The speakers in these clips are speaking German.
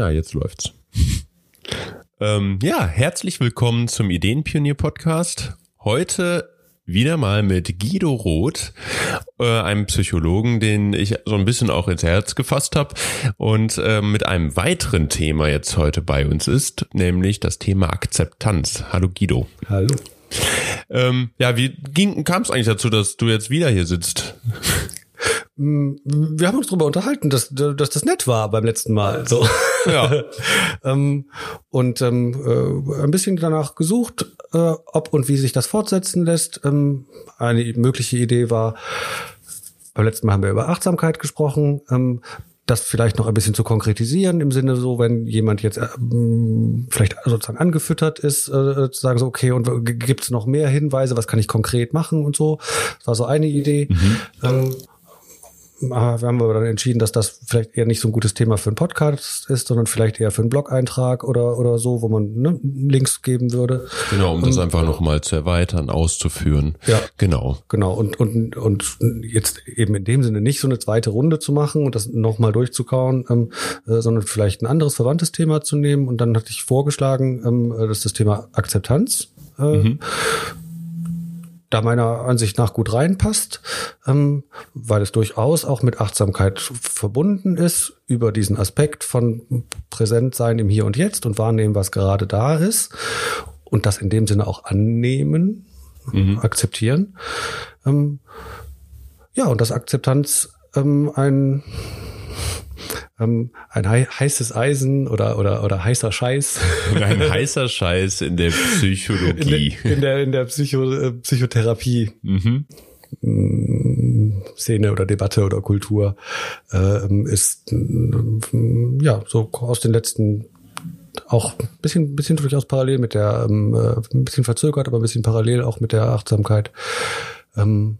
Ja, jetzt läuft's. ähm, ja, herzlich willkommen zum Ideenpionier-Podcast. Heute wieder mal mit Guido Roth, äh, einem Psychologen, den ich so ein bisschen auch ins Herz gefasst habe und äh, mit einem weiteren Thema jetzt heute bei uns ist, nämlich das Thema Akzeptanz. Hallo Guido. Hallo. Ähm, ja, wie kam es eigentlich dazu, dass du jetzt wieder hier sitzt? Mm, wir haben uns darüber unterhalten, dass, dass das nett war beim letzten Mal. So. Ja. ähm, und ähm, äh, ein bisschen danach gesucht, äh, ob und wie sich das fortsetzen lässt. Ähm, eine mögliche Idee war, beim letzten Mal haben wir über Achtsamkeit gesprochen. Ähm, das vielleicht noch ein bisschen zu konkretisieren, im Sinne so, wenn jemand jetzt äh, vielleicht sozusagen angefüttert ist, äh, zu sagen so, okay, und gibt es noch mehr Hinweise, was kann ich konkret machen und so. Das war so eine Idee. Mhm. Ähm, wir haben aber dann entschieden, dass das vielleicht eher nicht so ein gutes Thema für einen Podcast ist, sondern vielleicht eher für einen Blog-Eintrag oder, oder so, wo man ne, Links geben würde. Genau, um das einfach nochmal zu erweitern, auszuführen. Ja. Genau. Genau. Und, und, und jetzt eben in dem Sinne nicht so eine zweite Runde zu machen und das nochmal durchzukauen, ähm, äh, sondern vielleicht ein anderes verwandtes Thema zu nehmen. Und dann hatte ich vorgeschlagen, ähm, das ist das Thema Akzeptanz. Äh, mhm da meiner Ansicht nach gut reinpasst, ähm, weil es durchaus auch mit Achtsamkeit verbunden ist, über diesen Aspekt von Präsentsein im Hier und Jetzt und wahrnehmen, was gerade da ist und das in dem Sinne auch annehmen, mhm. akzeptieren. Ähm, ja, und das Akzeptanz ähm, ein ähm, ein heißes Eisen oder, oder, oder heißer Scheiß. Ein heißer Scheiß in der Psychologie. In, der, in der, in der Psycho, äh, Psychotherapie. Mhm. Mm, Szene oder Debatte oder Kultur äh, ist äh, ja so aus den letzten auch ein bisschen, bisschen durchaus parallel mit der, ähm, äh, ein bisschen verzögert, aber ein bisschen parallel auch mit der Achtsamkeit. Ähm,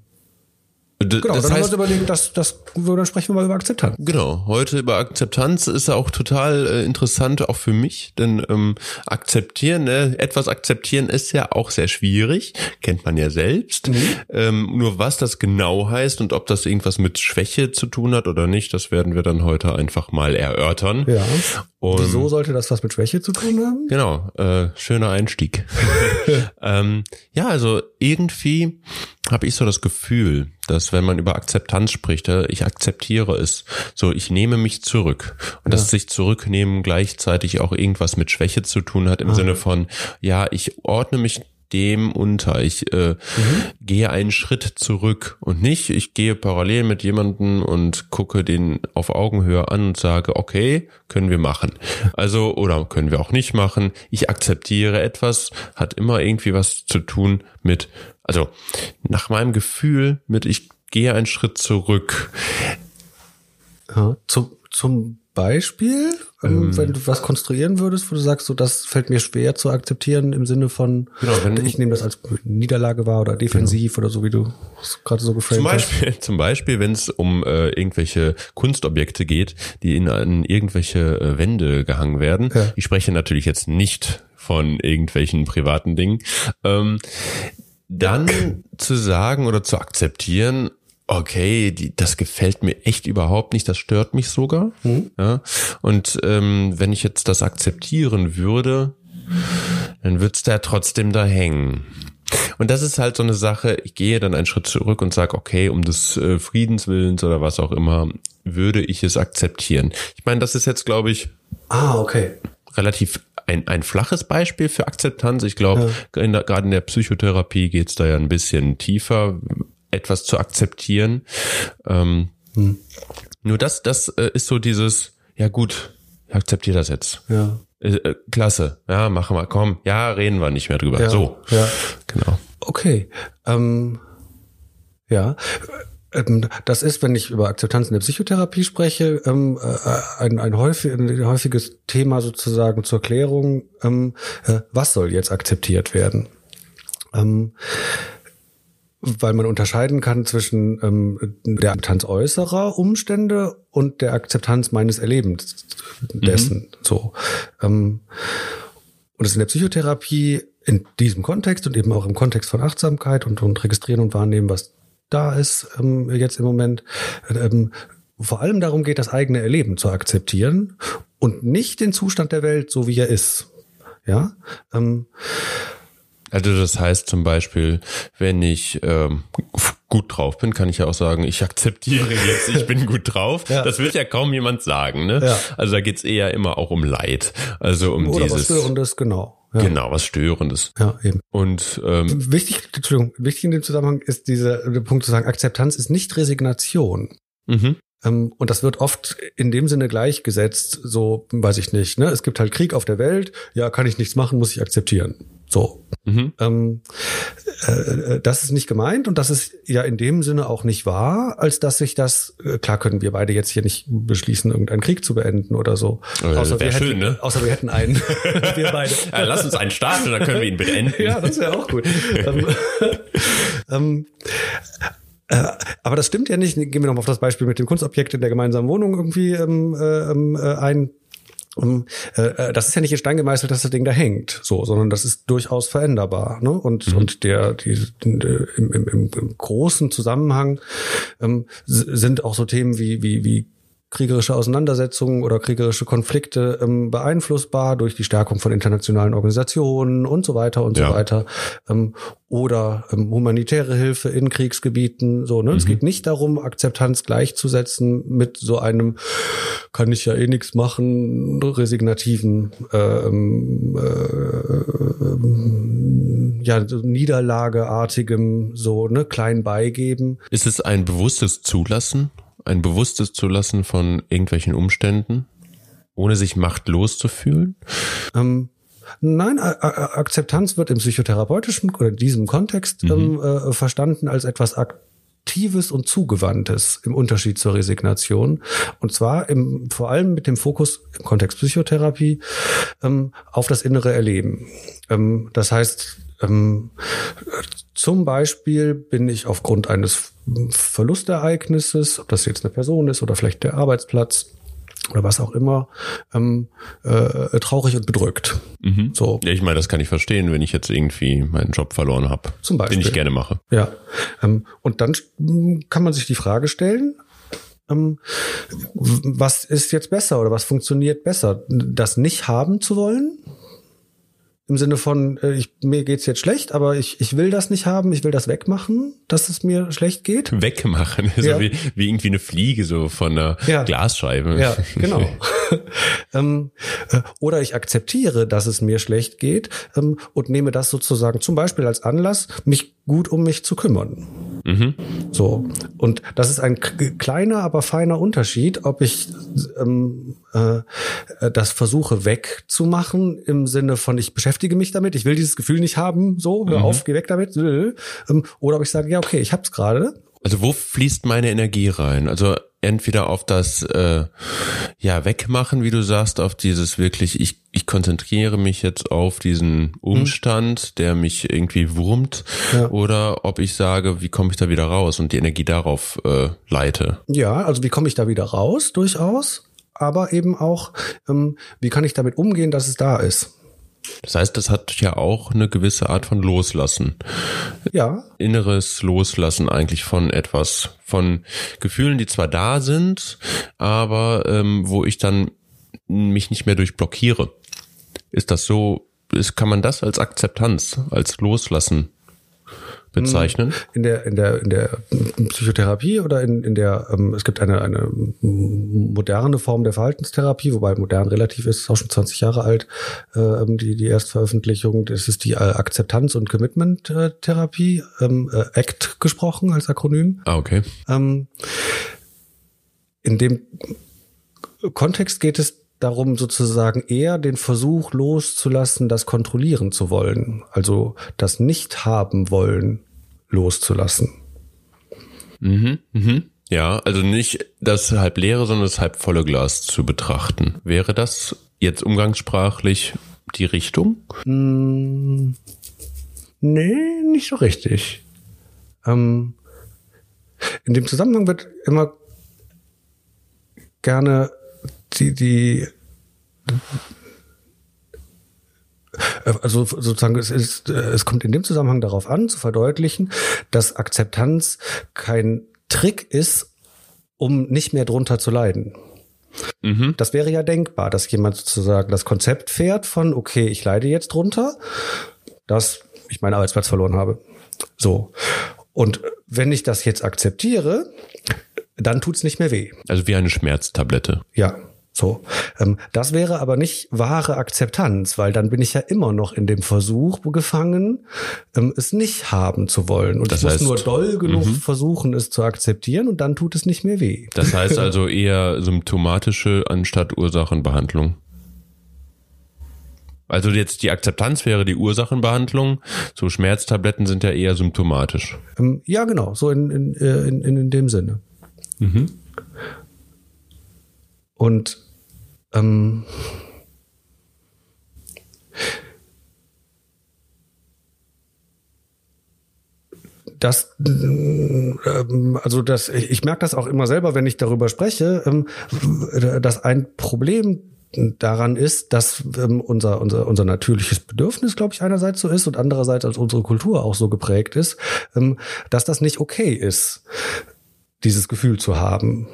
D genau, das dann heißt, haben wir uns überlegt, dass, dass, dann sprechen wir mal über Akzeptanz. Genau, heute über Akzeptanz ist ja auch total äh, interessant, auch für mich, denn ähm, akzeptieren, ne, etwas akzeptieren ist ja auch sehr schwierig, kennt man ja selbst. Mhm. Ähm, nur was das genau heißt und ob das irgendwas mit Schwäche zu tun hat oder nicht, das werden wir dann heute einfach mal erörtern. Ja. Und Wieso sollte das was mit Schwäche zu tun haben? Genau, äh, schöner Einstieg. ähm, ja, also irgendwie habe ich so das Gefühl, dass wenn man über Akzeptanz spricht, ich akzeptiere es, so ich nehme mich zurück und ja. dass sich zurücknehmen gleichzeitig auch irgendwas mit Schwäche zu tun hat im ah. Sinne von ja, ich ordne mich dem unter. Ich äh, mhm. gehe einen Schritt zurück und nicht, ich gehe parallel mit jemandem und gucke den auf Augenhöhe an und sage, okay, können wir machen. Also, oder können wir auch nicht machen. Ich akzeptiere etwas, hat immer irgendwie was zu tun mit, also nach meinem Gefühl mit, ich gehe einen Schritt zurück. Ja, zum, zum Beispiel, ähm, ähm, wenn du was konstruieren würdest, wo du sagst, so das fällt mir schwer zu akzeptieren im Sinne von, genau, wenn, ich nehme das als Niederlage wahr oder defensiv genau. oder so, wie du gerade so geframed zum Beispiel, hast. Zum Beispiel, wenn es um äh, irgendwelche Kunstobjekte geht, die in, in irgendwelche äh, Wände gehangen werden. Ja. Ich spreche natürlich jetzt nicht von irgendwelchen privaten Dingen. Ähm, dann zu sagen oder zu akzeptieren, okay, die, das gefällt mir echt überhaupt nicht, das stört mich sogar. Mhm. Ja, und ähm, wenn ich jetzt das akzeptieren würde, dann wird's da trotzdem da hängen. Und das ist halt so eine Sache, ich gehe dann einen Schritt zurück und sage, okay, um des äh, Friedenswillens oder was auch immer, würde ich es akzeptieren. Ich meine, das ist jetzt, glaube ich, ah, okay. relativ ein, ein flaches Beispiel für Akzeptanz. Ich glaube, ja. gerade in der Psychotherapie geht's da ja ein bisschen tiefer etwas zu akzeptieren. Ähm, hm. Nur das, das äh, ist so dieses, ja gut, ich akzeptiere das jetzt. Ja. Äh, äh, klasse, ja, machen wir, komm, ja, reden wir nicht mehr drüber. Ja, so, ja. genau. Okay, ähm, ja. Ähm, das ist, wenn ich über Akzeptanz in der Psychotherapie spreche, ähm, äh, ein, ein, häufig, ein häufiges Thema sozusagen zur Klärung, ähm, äh, was soll jetzt akzeptiert werden? Ähm, weil man unterscheiden kann zwischen der Akzeptanz äußerer Umstände und der Akzeptanz meines Erlebens dessen. Mhm. So. Und das in der Psychotherapie in diesem Kontext und eben auch im Kontext von Achtsamkeit und, und registrieren und wahrnehmen, was da ist ähm, jetzt im Moment, ähm, vor allem darum geht, das eigene Erleben zu akzeptieren und nicht den Zustand der Welt, so wie er ist. Ja. Ähm, also das heißt zum Beispiel, wenn ich ähm, gut drauf bin, kann ich ja auch sagen, ich akzeptiere jetzt, ich bin gut drauf. ja. Das wird ja kaum jemand sagen. Ne? Ja. Also da geht's eher immer auch um Leid. Also um Oder dieses. Was Störendes, genau. Ja. Genau, was Störendes. Ja, eben. Und ähm, wichtig, Entschuldigung, wichtig in dem Zusammenhang ist dieser Punkt zu sagen, Akzeptanz ist nicht Resignation. Mhm. Ähm, und das wird oft in dem Sinne gleichgesetzt, so weiß ich nicht. Ne? Es gibt halt Krieg auf der Welt, ja, kann ich nichts machen, muss ich akzeptieren. So. Mhm. Ähm, äh, das ist nicht gemeint und das ist ja in dem Sinne auch nicht wahr, als dass sich das, äh, klar können wir beide jetzt hier nicht beschließen, irgendeinen Krieg zu beenden oder so. Äh, außer, wir schön, hätten, ne? außer wir hätten einen. wir beide. Ja, lass uns einen starten und dann können wir ihn beenden. ja, das wäre auch gut. ähm, ähm, äh, aber das stimmt ja nicht. Gehen wir noch mal auf das Beispiel mit dem Kunstobjekt in der gemeinsamen Wohnung irgendwie ähm, äh, ähm, äh, ein. Um, äh, äh, das ist ja nicht in Stein gemeißelt, dass das Ding da hängt, so, sondern das ist durchaus veränderbar. Ne? Und mhm. und der die, die im, im, im großen Zusammenhang ähm, sind auch so Themen wie wie wie kriegerische Auseinandersetzungen oder kriegerische Konflikte ähm, beeinflussbar durch die Stärkung von internationalen Organisationen und so weiter und ja. so weiter. Ähm, oder ähm, humanitäre Hilfe in Kriegsgebieten. So, ne? Mhm. Es geht nicht darum, Akzeptanz gleichzusetzen mit so einem kann ich ja eh nichts machen, resignativen ähm, äh, ja, so niederlageartigem, so, ne, klein beigeben. Ist es ein bewusstes Zulassen ein bewusstes Zulassen von irgendwelchen Umständen, ohne sich machtlos zu fühlen? Ähm, nein, A A Akzeptanz wird im psychotherapeutischen oder in diesem Kontext mhm. ähm, äh, verstanden als etwas Aktives und Zugewandtes im Unterschied zur Resignation. Und zwar im, vor allem mit dem Fokus im Kontext Psychotherapie ähm, auf das innere Erleben. Ähm, das heißt, ähm, zum Beispiel bin ich aufgrund eines Verlustereignisses, ob das jetzt eine Person ist oder vielleicht der Arbeitsplatz oder was auch immer, ähm, äh, traurig und bedrückt. Mhm. So. Ja, ich meine, das kann ich verstehen, wenn ich jetzt irgendwie meinen Job verloren habe, Zum Beispiel. den ich gerne mache. Ja. Ähm, und dann kann man sich die Frage stellen, ähm, was ist jetzt besser oder was funktioniert besser? Das nicht haben zu wollen im Sinne von, äh, ich, mir geht's jetzt schlecht, aber ich, ich will das nicht haben, ich will das wegmachen, dass es mir schlecht geht. Wegmachen, so wie, wie irgendwie eine Fliege so von einer ja. Glasscheibe. Ja, genau. ähm, äh, oder ich akzeptiere, dass es mir schlecht geht ähm, und nehme das sozusagen zum Beispiel als Anlass, mich gut um mich zu kümmern. Mhm. So. Und das ist ein kleiner, aber feiner Unterschied, ob ich ähm, äh, das versuche wegzumachen im Sinne von, ich beschäftige mich damit, ich will dieses Gefühl nicht haben, so, hör mhm. auf, geh weg damit. Ähm, oder ob ich sage, ja, okay, ich hab's gerade also wo fließt meine Energie rein? Also entweder auf das äh, ja wegmachen, wie du sagst, auf dieses wirklich, ich, ich konzentriere mich jetzt auf diesen Umstand, mhm. der mich irgendwie wurmt, ja. oder ob ich sage, wie komme ich da wieder raus und die Energie darauf äh, leite. Ja, also wie komme ich da wieder raus, durchaus, aber eben auch, ähm, wie kann ich damit umgehen, dass es da ist. Das heißt, das hat ja auch eine gewisse Art von Loslassen. Ja. Inneres Loslassen eigentlich von etwas, von Gefühlen, die zwar da sind, aber ähm, wo ich dann mich nicht mehr durchblockiere. Ist das so, ist, kann man das als Akzeptanz, als Loslassen bezeichnen? In der, in der, in der Psychotherapie oder in, in der, ähm, es gibt eine, eine moderne Form der Verhaltenstherapie, wobei modern relativ ist, ist auch schon 20 Jahre alt, äh, die, die Erstveröffentlichung, das ist die äh, Akzeptanz- und Commitment-Therapie, ähm, äh, ACT gesprochen als Akronym. Ah, okay. Ähm, in dem Kontext geht es darum, sozusagen eher den Versuch loszulassen, das kontrollieren zu wollen. Also das nicht haben wollen loszulassen. Mhm, mhm. Ja, also nicht das halb leere, sondern das halb volle Glas zu betrachten. Wäre das jetzt umgangssprachlich die Richtung? Mm, nee, nicht so richtig. Ähm, in dem Zusammenhang wird immer gerne die, die also sozusagen, es, ist, es kommt in dem Zusammenhang darauf an, zu verdeutlichen, dass Akzeptanz kein Trick ist, um nicht mehr drunter zu leiden. Mhm. Das wäre ja denkbar, dass jemand sozusagen das Konzept fährt von, okay, ich leide jetzt drunter, dass ich meinen Arbeitsplatz verloren habe. So. Und wenn ich das jetzt akzeptiere, dann tut's nicht mehr weh. Also wie eine Schmerztablette. Ja. So, ähm, das wäre aber nicht wahre Akzeptanz, weil dann bin ich ja immer noch in dem Versuch gefangen, ähm, es nicht haben zu wollen. Und das ich heißt, muss nur doll genug -hmm. versuchen, es zu akzeptieren und dann tut es nicht mehr weh. Das heißt also eher symptomatische anstatt Ursachenbehandlung. Also jetzt die Akzeptanz wäre die Ursachenbehandlung. So Schmerztabletten sind ja eher symptomatisch. Ähm, ja, genau, so in, in, äh, in, in, in dem Sinne. Mhm. Und ähm, das, ähm, also das, ich merke das auch immer selber, wenn ich darüber spreche, ähm, dass ein Problem daran ist, dass ähm, unser, unser, unser natürliches Bedürfnis, glaube ich, einerseits so ist und andererseits als unsere Kultur auch so geprägt ist, dass das nicht okay ist, dieses Gefühl zu haben.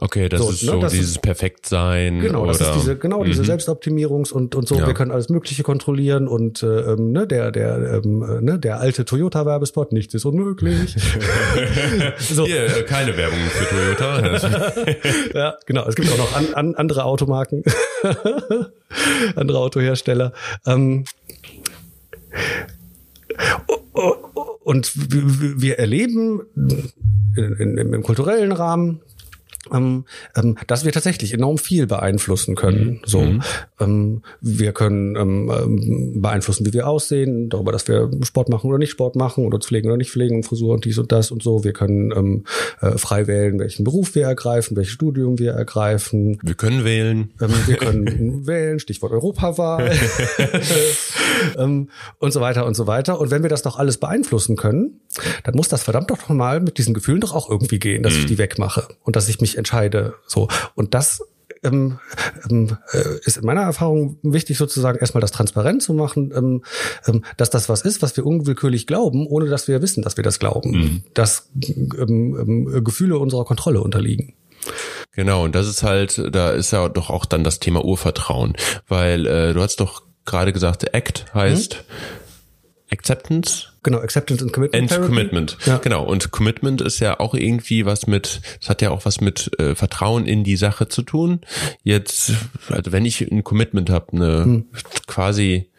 Okay, das so, ist ne, so das dieses ist, Perfektsein. Genau, oder, das ist diese, genau, diese mhm. Selbstoptimierungs- und, und so. Ja. Wir können alles Mögliche kontrollieren und äh, ähm, ne, der, der, ähm, äh, ne, der alte Toyota-Werbespot, nichts ist unmöglich. so. Hier, äh, keine Werbung für Toyota. ja, genau. Es gibt auch noch an, an andere Automarken, andere Autohersteller. Ähm, und wir erleben in, in, im kulturellen Rahmen ähm, ähm, dass wir tatsächlich enorm viel beeinflussen können. Mhm. So, mhm. ähm, wir können ähm, ähm, beeinflussen, wie wir aussehen, darüber, dass wir Sport machen oder nicht Sport machen oder uns pflegen oder nicht pflegen, Frisur und dies und das und so. Wir können ähm, äh, frei wählen, welchen Beruf wir ergreifen, welches Studium wir ergreifen. Wir können wählen. Ähm, wir können wählen, Stichwort Europawahl ähm, und so weiter und so weiter. Und wenn wir das doch alles beeinflussen können, dann muss das verdammt doch mal mit diesen Gefühlen doch auch irgendwie gehen, dass mhm. ich die wegmache und dass ich mich entscheide. So. Und das ähm, ähm, äh, ist in meiner Erfahrung wichtig, sozusagen erstmal das transparent zu machen, ähm, ähm, dass das was ist, was wir unwillkürlich glauben, ohne dass wir wissen, dass wir das glauben, mhm. dass ähm, ähm, Gefühle unserer Kontrolle unterliegen. Genau, und das ist halt, da ist ja doch auch dann das Thema Urvertrauen, weil äh, du hast doch gerade gesagt, ACT heißt mhm Acceptance? Genau, Acceptance and Commitment. And Commitment. Ja. Genau. Und Commitment ist ja auch irgendwie was mit, das hat ja auch was mit äh, Vertrauen in die Sache zu tun. Jetzt, also wenn ich ein Commitment habe, eine hm. quasi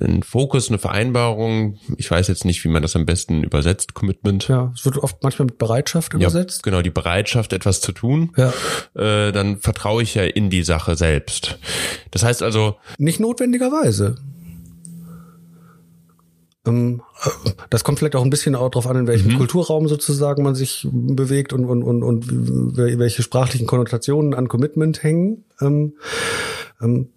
ein Fokus, eine Vereinbarung. Ich weiß jetzt nicht, wie man das am besten übersetzt, Commitment. Ja, es wird oft manchmal mit Bereitschaft übersetzt. Ja, genau, die Bereitschaft, etwas zu tun. Ja. Äh, dann vertraue ich ja in die Sache selbst. Das heißt also. Nicht notwendigerweise. Ähm, äh, das kommt vielleicht auch ein bisschen auch darauf an, in welchem mhm. Kulturraum sozusagen man sich bewegt und, und, und, und welche sprachlichen Konnotationen an Commitment hängen. Ähm, ähm,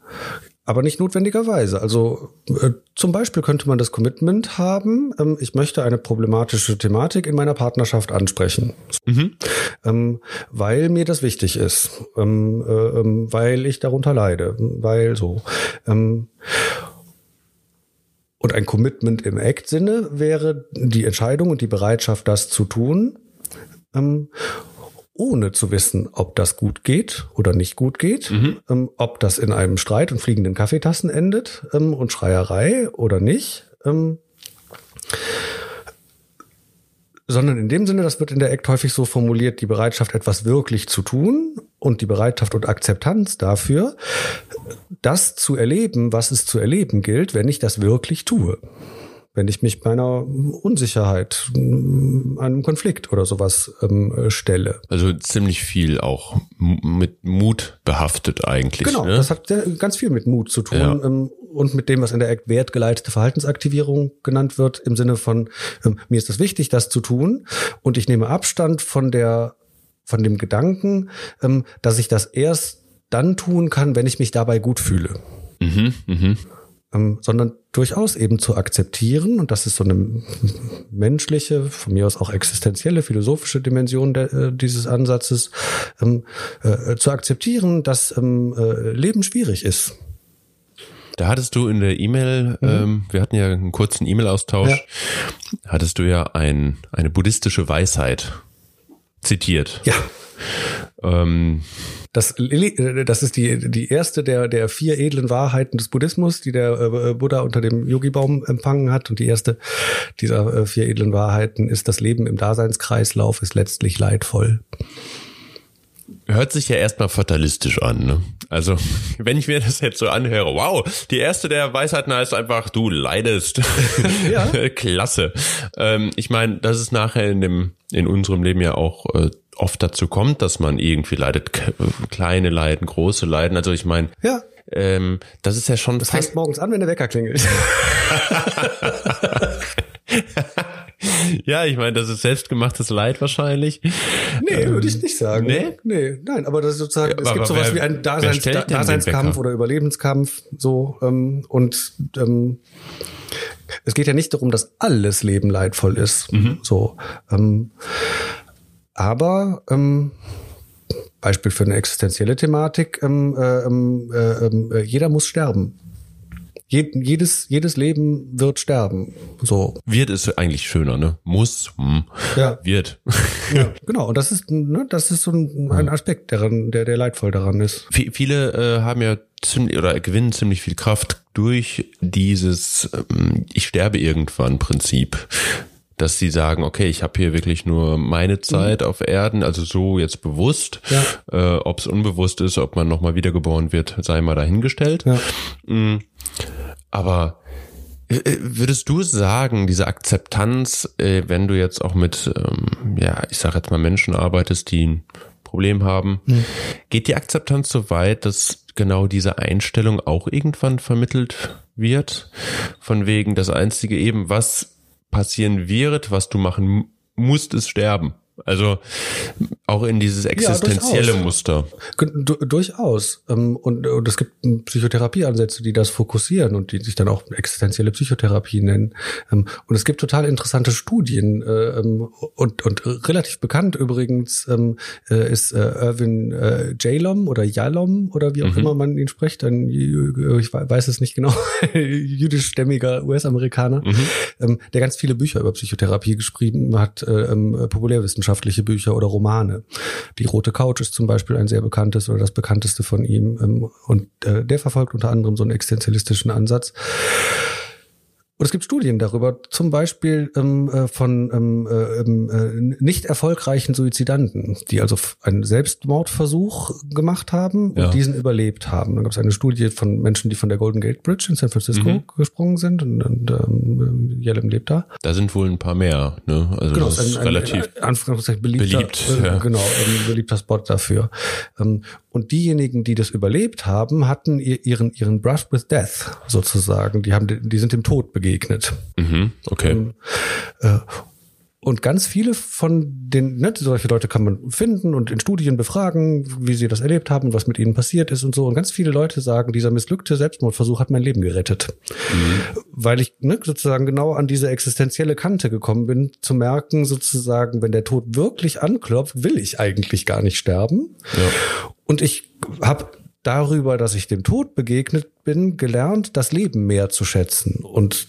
aber nicht notwendigerweise. Also äh, zum Beispiel könnte man das Commitment haben, ähm, ich möchte eine problematische Thematik in meiner Partnerschaft ansprechen, mhm. ähm, weil mir das wichtig ist, ähm, äh, weil ich darunter leide, weil so. Ähm, und ein Commitment im Act-Sinne wäre die Entscheidung und die Bereitschaft, das zu tun, ähm, ohne zu wissen, ob das gut geht oder nicht gut geht, mhm. ähm, ob das in einem Streit und fliegenden Kaffeetassen endet ähm, und Schreierei oder nicht. Sondern in dem Sinne, das wird in der Act häufig so formuliert, die Bereitschaft, etwas wirklich zu tun und die Bereitschaft und Akzeptanz dafür, das zu erleben, was es zu erleben gilt, wenn ich das wirklich tue. Wenn ich mich meiner Unsicherheit, einem Konflikt oder sowas ähm, stelle. Also ziemlich viel auch mit Mut behaftet eigentlich. Genau, ne? das hat ganz viel mit Mut zu tun. Ja. Ähm, und mit dem, was in der Act wertgeleitete Verhaltensaktivierung genannt wird, im Sinne von, ähm, mir ist das wichtig, das zu tun und ich nehme Abstand von der, von dem Gedanken, ähm, dass ich das erst dann tun kann, wenn ich mich dabei gut fühle. Mhm, mh. Ähm, sondern durchaus eben zu akzeptieren, und das ist so eine menschliche, von mir aus auch existenzielle, philosophische Dimension der, äh, dieses Ansatzes, ähm, äh, zu akzeptieren, dass ähm, äh, Leben schwierig ist da hattest du in der E-Mail, mhm. ähm, wir hatten ja einen kurzen E-Mail-Austausch, ja. hattest du ja ein, eine buddhistische Weisheit zitiert. Ja. Ähm, das, äh, das ist die, die erste der, der vier edlen Wahrheiten des Buddhismus, die der äh, Buddha unter dem Yogi-Baum empfangen hat. Und die erste dieser äh, vier edlen Wahrheiten ist, das Leben im Daseinskreislauf ist letztlich leidvoll. Hört sich ja erstmal fatalistisch an, ne? Also, wenn ich mir das jetzt so anhöre, wow, die erste der Weisheiten heißt einfach, du leidest. Ja. Klasse. Ähm, ich meine, das ist nachher in dem, in unserem Leben ja auch äh, oft dazu kommt, dass man irgendwie leidet, kleine Leiden, große Leiden. Also ich meine, ja. ähm, das ist ja schon. Das fängt morgens an, wenn der Wecker klingelt. ja, ich meine, das ist selbstgemachtes Leid wahrscheinlich. Nee, ähm, würde ich nicht sagen. Nee? Nee, nein, aber das ist sozusagen, ja, es gibt sowas wer, wie einen Daseins, Daseinskampf oder Überlebenskampf, so, ähm, und, ähm, es geht ja nicht darum, dass alles Leben leidvoll ist, mhm. so, ähm, aber, ähm, Beispiel für eine existenzielle Thematik, ähm, äh, ähm, äh, ähm, äh, jeder muss sterben jedes, jedes Leben wird sterben. So. Wird ist eigentlich schöner, ne? Muss. Hm. Ja. Wird. Ja, genau. Und das ist, ne, das ist so ein, ein Aspekt, daran, der, der leidvoll daran ist. V viele äh, haben ja ziemlich oder gewinnen ziemlich viel Kraft durch dieses ähm, Ich sterbe irgendwann Prinzip dass sie sagen, okay, ich habe hier wirklich nur meine Zeit mhm. auf Erden, also so jetzt bewusst. Ja. Äh, ob es unbewusst ist, ob man nochmal wiedergeboren wird, sei mal dahingestellt. Ja. Mhm. Aber äh, äh, Würdest du sagen, diese Akzeptanz, äh, wenn du jetzt auch mit, ähm, ja, ich sage jetzt mal Menschen arbeitest, die ein Problem haben, mhm. geht die Akzeptanz so weit, dass genau diese Einstellung auch irgendwann vermittelt wird? Von wegen das einzige eben, was passieren wird, was du machen musst, ist sterben. Also auch in dieses existenzielle ja, Muster. Du, durchaus. Ähm, und, und es gibt Psychotherapieansätze, die das fokussieren und die sich dann auch existenzielle Psychotherapie nennen. Ähm, und es gibt total interessante Studien äh, ähm, und, und relativ bekannt übrigens äh, ist äh, Irvin Jalom oder Jalom oder wie auch mhm. immer man ihn spricht. Ein, ich weiß es nicht genau, jüdischstämmiger US-Amerikaner, mhm. der ganz viele Bücher über Psychotherapie geschrieben hat, Populärwissenschaft wissenschaftliche Bücher oder Romane. Die Rote Couch ist zum Beispiel ein sehr bekanntes oder das bekannteste von ihm. Ähm, und äh, der verfolgt unter anderem so einen existenzialistischen Ansatz. Und es gibt Studien darüber, zum Beispiel ähm, äh, von ähm, äh, ähm, äh, nicht erfolgreichen Suizidanten, die also einen Selbstmordversuch gemacht haben und ja. diesen überlebt haben. Dann gab es eine Studie von Menschen, die von der Golden Gate Bridge in San Francisco mhm. gesprungen sind und, und ähm, Yelem lebt da. Da sind wohl ein paar mehr, ne? Also genau, das ist ein, relativ ein, ein, beliebter, beliebt, äh, ja. genau, ein beliebter Spot dafür. Ähm, und diejenigen, die das überlebt haben, hatten ihren, ihren Brush with Death sozusagen. Die haben, die sind dem Tod begegnet. Mhm, okay. Und, ähm, äh, und ganz viele von den, ne, solche Leute kann man finden und in Studien befragen, wie sie das erlebt haben, was mit ihnen passiert ist und so. Und ganz viele Leute sagen, dieser missglückte Selbstmordversuch hat mein Leben gerettet. Mhm. Weil ich ne, sozusagen genau an diese existenzielle Kante gekommen bin, zu merken, sozusagen, wenn der Tod wirklich anklopft, will ich eigentlich gar nicht sterben. Ja. Und ich habe darüber, dass ich dem Tod begegnet bin, gelernt, das Leben mehr zu schätzen und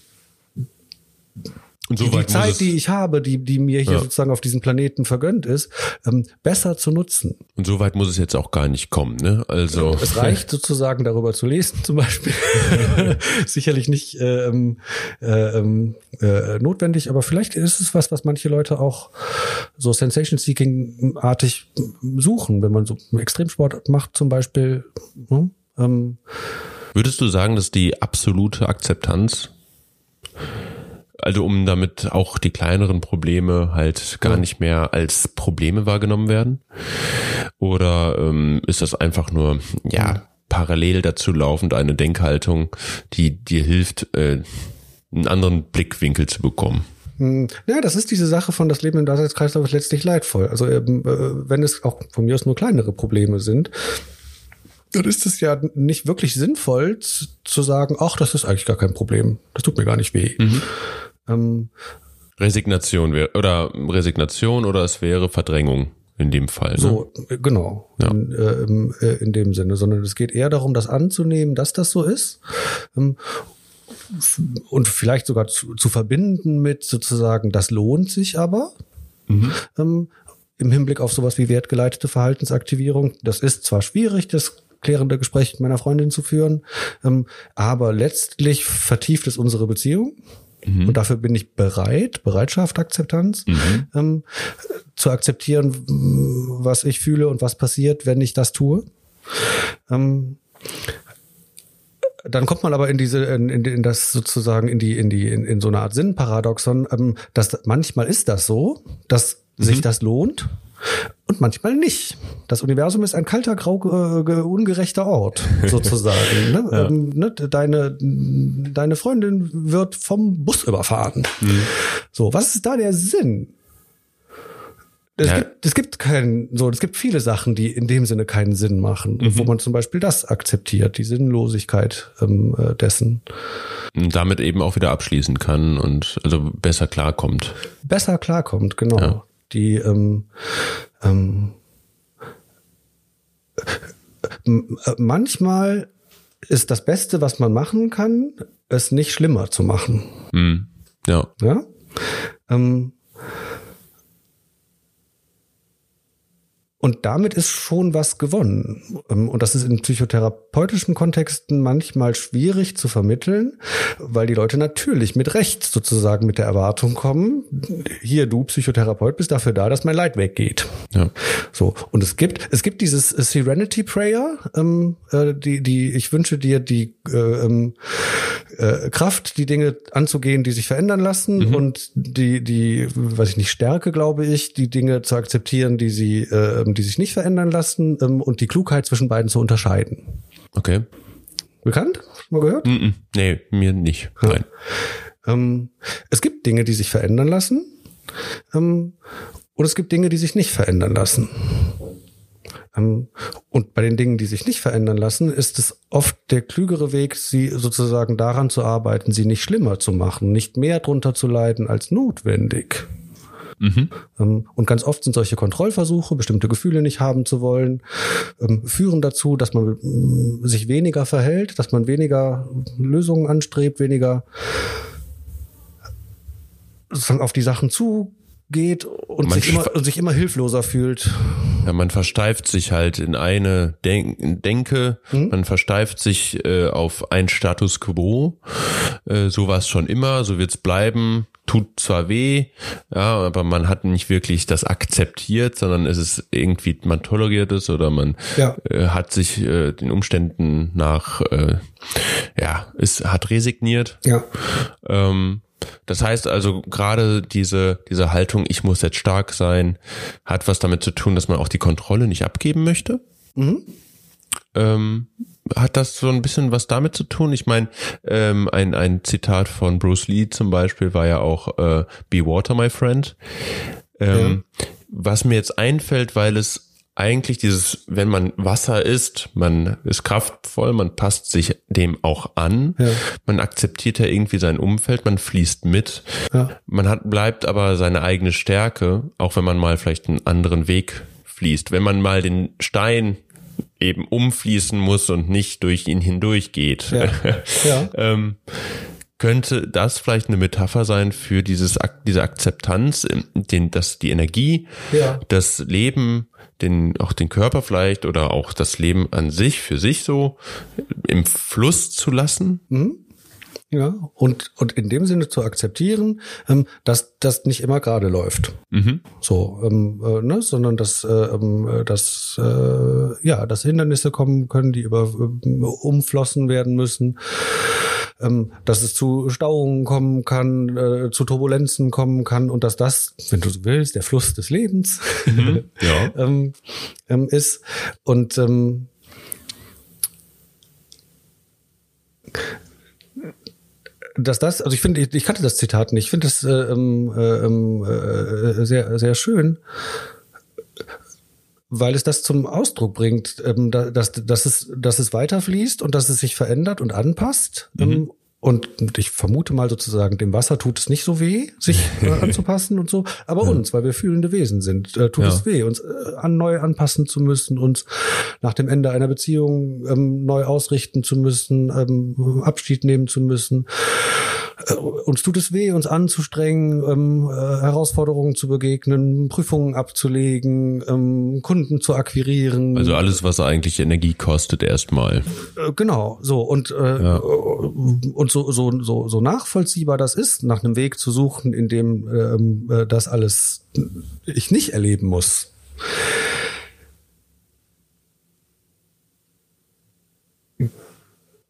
und so die, die Zeit, die ich habe, die, die mir hier ja. sozusagen auf diesem Planeten vergönnt ist, ähm, besser zu nutzen. Und so weit muss es jetzt auch gar nicht kommen, ne? Also. Es reicht sozusagen darüber zu lesen, zum Beispiel. Sicherlich nicht ähm, äh, ähm, äh, notwendig, aber vielleicht ist es was, was manche Leute auch so Sensation-Seeking-artig suchen, wenn man so Extremsport macht, zum Beispiel. Hm? Ähm, Würdest du sagen, dass die absolute Akzeptanz also um damit auch die kleineren Probleme halt gar nicht mehr als Probleme wahrgenommen werden? Oder ähm, ist das einfach nur, ja, parallel dazu laufend eine Denkhaltung, die dir hilft, äh, einen anderen Blickwinkel zu bekommen? Hm, ja, das ist diese Sache von das Leben im Daseinskreislauf ist letztlich leidvoll. Also ähm, äh, wenn es auch von mir aus nur kleinere Probleme sind, dann ist es ja nicht wirklich sinnvoll zu sagen, ach, das ist eigentlich gar kein Problem. Das tut mir gar nicht weh. Mhm. Ähm, Resignation wäre oder Resignation oder es wäre Verdrängung in dem Fall. Ne? So, genau. Ja. In, äh, äh, in, dem Sinne, sondern es geht eher darum, das anzunehmen, dass das so ist. Ähm, und vielleicht sogar zu, zu, verbinden mit sozusagen, das lohnt sich aber. Mhm. Ähm, im Hinblick auf sowas wie wertgeleitete Verhaltensaktivierung. Das ist zwar schwierig, das klärende Gespräch mit meiner Freundin zu führen, ähm, aber letztlich vertieft es unsere Beziehung. Mhm. Und dafür bin ich bereit, Bereitschaft, Akzeptanz, mhm. ähm, zu akzeptieren, was ich fühle und was passiert, wenn ich das tue. Ähm, dann kommt man aber in diese, in, in, in das sozusagen in die, in die, in, in so eine Art Sinnparadoxon, ähm, dass manchmal ist das so, dass mhm. sich das lohnt und manchmal nicht. Das Universum ist ein kalter, grau, äh, ungerechter Ort, sozusagen. ne? Ja. Ähm, ne? Deine, deine Freundin wird vom Bus überfahren. Mhm. So, was ist da der Sinn? Es, ja. gibt, es gibt keinen, so, es gibt viele Sachen, die in dem Sinne keinen Sinn machen, mhm. wo man zum Beispiel das akzeptiert, die Sinnlosigkeit ähm, äh, dessen. Und damit eben auch wieder abschließen kann und also besser klarkommt. Besser klarkommt, genau. Ja. Die ähm, ähm, äh, manchmal ist das Beste, was man machen kann, es nicht schlimmer zu machen. Mhm. Ja. Ja. Ähm, Und damit ist schon was gewonnen. Ähm, und das ist in psychotherapeutischen Kontexten manchmal schwierig zu vermitteln, weil die Leute natürlich mit Recht sozusagen mit der Erwartung kommen, hier du Psychotherapeut bist dafür da, dass mein Leid weggeht. Ja. So. Und es gibt, es gibt dieses Serenity Prayer, ähm, äh, die, die, ich wünsche dir die äh, ähm, äh, Kraft, die Dinge anzugehen, die sich verändern lassen mhm. und die, die, weiß ich nicht, Stärke, glaube ich, die Dinge zu akzeptieren, die sie äh, die sich nicht verändern lassen ähm, und die Klugheit zwischen beiden zu unterscheiden. Okay. Bekannt? Schon mal gehört? Mm -mm. Nee, mir nicht. Ja. Nein. Ähm, es gibt Dinge, die sich verändern lassen. Ähm, und es gibt Dinge, die sich nicht verändern lassen. Ähm, und bei den Dingen, die sich nicht verändern lassen, ist es oft der klügere Weg, sie sozusagen daran zu arbeiten, sie nicht schlimmer zu machen, nicht mehr drunter zu leiden als notwendig. Mhm. Ähm, und ganz oft sind solche Kontrollversuche, bestimmte Gefühle nicht haben zu wollen, ähm, führen dazu, dass man mm, sich weniger verhält, dass man weniger Lösungen anstrebt, weniger sozusagen auf die Sachen zugeht und sich immer, und sich immer hilfloser fühlt. Ja, man versteift sich halt in eine Denk Denke, mhm. man versteift sich äh, auf ein Status quo. Äh, so war es schon immer, so wird's bleiben tut zwar weh, ja, aber man hat nicht wirklich das akzeptiert, sondern es ist irgendwie, man toleriert es oder man ja. äh, hat sich äh, den Umständen nach, äh, ja, es hat resigniert. Ja. Ähm, das heißt also gerade diese, diese Haltung, ich muss jetzt stark sein, hat was damit zu tun, dass man auch die Kontrolle nicht abgeben möchte. Mhm. Ähm, hat das so ein bisschen was damit zu tun? Ich meine, ähm, ein, ein Zitat von Bruce Lee zum Beispiel war ja auch äh, Be Water, my friend. Ähm, ja. Was mir jetzt einfällt, weil es eigentlich dieses, wenn man Wasser isst, man ist kraftvoll, man passt sich dem auch an, ja. man akzeptiert ja irgendwie sein Umfeld, man fließt mit, ja. man hat, bleibt aber seine eigene Stärke, auch wenn man mal vielleicht einen anderen Weg fließt. Wenn man mal den Stein eben umfließen muss und nicht durch ihn hindurch geht. Ja. ja. ähm, könnte das vielleicht eine Metapher sein für dieses diese Akzeptanz, den, dass die Energie, ja. das Leben, den auch den Körper vielleicht oder auch das Leben an sich für sich so im Fluss zu lassen? Mhm. Ja, und, und in dem Sinne zu akzeptieren, ähm, dass das nicht immer gerade läuft. Mhm. So, ähm, äh, ne, sondern dass, äh, ähm, dass äh, ja, dass Hindernisse kommen können, die über äh, umflossen werden müssen. Ähm, dass es zu Stauungen kommen kann, äh, zu Turbulenzen kommen kann und dass das, wenn du so willst, der Fluss des Lebens mhm. ja. ähm, ähm, ist. Und ähm, dass das, also ich finde, ich, ich kannte das Zitat nicht. Ich finde das äh, ähm, äh, ähm, äh, sehr, sehr schön, weil es das zum Ausdruck bringt, ähm, dass, dass, es, dass es weiterfließt und dass es sich verändert und anpasst. Mhm. Und ich vermute mal sozusagen, dem Wasser tut es nicht so weh, sich äh, anzupassen und so. Aber ja. uns, weil wir fühlende Wesen sind, äh, tut ja. es weh, uns äh, an neu anpassen zu müssen, uns nach dem Ende einer Beziehung ähm, neu ausrichten zu müssen, ähm, Abschied nehmen zu müssen. Äh, uns tut es weh, uns anzustrengen, ähm, äh, Herausforderungen zu begegnen, Prüfungen abzulegen, ähm, Kunden zu akquirieren. Also alles, was eigentlich Energie kostet, erstmal. Äh, genau, so und äh, ja. und so so so so nachvollziehbar das ist, nach einem Weg zu suchen, in dem ähm, äh, das alles ich nicht erleben muss.